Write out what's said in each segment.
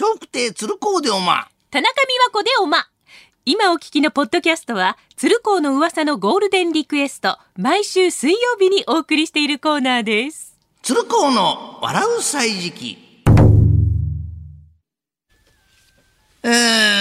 笑福亭鶴光でおま。田中美和子でおま。今お聞きのポッドキャストは、鶴光の噂のゴールデンリクエスト、毎週水曜日にお送りしているコーナーです。鶴光の笑う歳時記。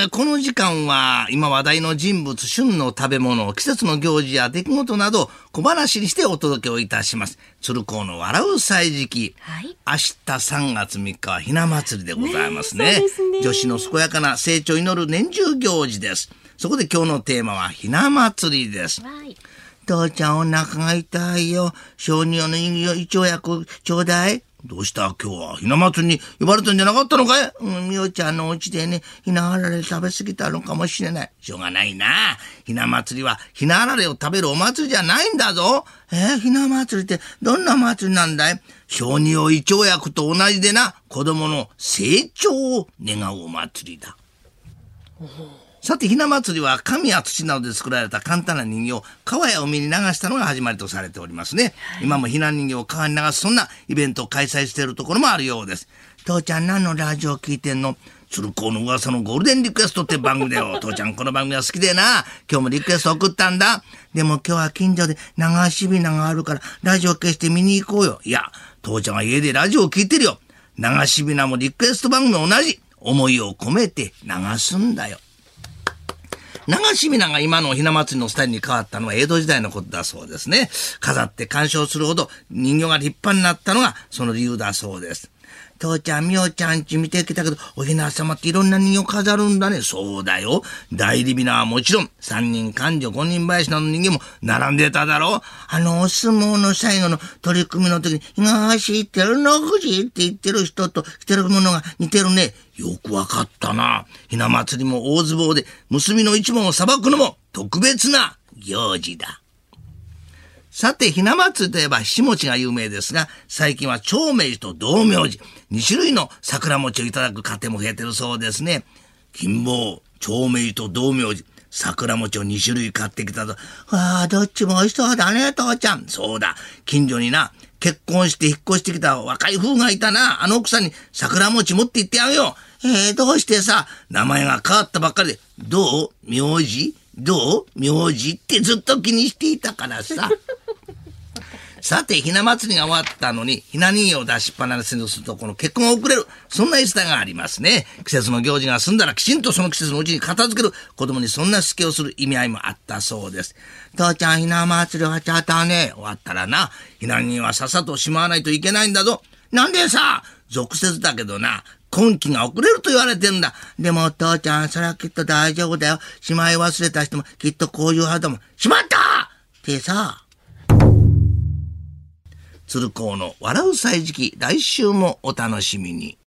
ー、この時間は今話題の人物、旬の食べ物、季節の行事や出来事など小話にしてお届けをいたします。鶴光の笑う歳時記。はい。明日3月3日はひな祭りでございますね。ねね女子の健やかな成長を祈る年中行事です。そこで今日のテーマはひな祭りです。はい。父ちゃんお腹が痛いよ。小児用の胃腸薬ちょうだい。どうした？今日はひな祭りに呼ばれたんじゃなかったのかい？うん、みおちゃんのお家でね、ひなあられ食べ過ぎたのかもしれない。しょうがないな。ひな祭りはひなあられを食べるお祭りじゃないんだぞ。えーひな祭りってどんな祭りなんだい？小児用胃腸薬と同じでな、子供の成長を願うお祭りだ。さて、ひな祭りは紙や土などで作られた簡単な人形を川や海に流したのが始まりとされておりますね。今もひな人形を川に流すそんなイベントを開催しているところもあるようです。父ちゃん何のラジオ聞いてんの？鶴光の噂のゴールデンリクエストって番組だよ。父ちゃんこの番組は好きでな。今日もリクエスト送ったんだ。でも今日は近所で流しびながあるからラジオ消して見に行こうよ。いや、父ちゃんは家でラジオを聞いてるよ。流しびなもリクエスト番組も同じ。思いを込めて流すんだよ。流し皆が今のひな祭りのスタイルに変わったのは江戸時代のことだそうですね。飾って鑑賞するほど人形が立派になったのがその理由だそうです。父ちゃん、みおちゃんち見てきたけど、おひな様っていろんな人形飾るんだね。そうだよ。代理びなはもちろん、三人勘定五人林などの人形も並んでただろう。あの、お相撲の最後の取り組みの時に、東ってるのくじって言ってる人と着てるものが似てるね。よくわかったな。ひな祭りも大相撲で、結びの一門を裁くのも特別な行事だ。さて、ひな祭りといえば、ひし餅が有名ですが、最近は長明寺と道明寺、2種類の桜餅をいただく家庭も増えてるそうですね。金棒、長明寺と道明寺、桜餅を2種類買ってきたと。ああ、どっちも美味しそうだね、父ちゃん。そうだ、近所にな、結婚して引っ越してきた若い夫がいたな。あの奥さんに桜餅持って行ってあげよう。えー、どうしてさ、名前が変わったばっかりで、どう名字どう名字ってずっと気にしていたからさ。さて、ひな祭りが終わったのに、ひな人形を出しっぱなしにすると、この結婚が遅れる。そんな言い伝えがありますね。季節の行事が済んだら、きちんとその季節のうちに片付ける。子供にそんなしつけをする意味合いもあったそうです。父ちゃん、ひな祭り終わっちゃったね。終わったらな、ひな人形はさっさとしまわないといけないんだぞ。なんでさ、俗説だけどな、今期が遅れると言われてんだ。でも、父ちゃん、それはきっと大丈夫だよ。しまい忘れた人もきっとこういうはずだもん。しまったってさ、鶴光の笑う歳時記、来週もお楽しみに。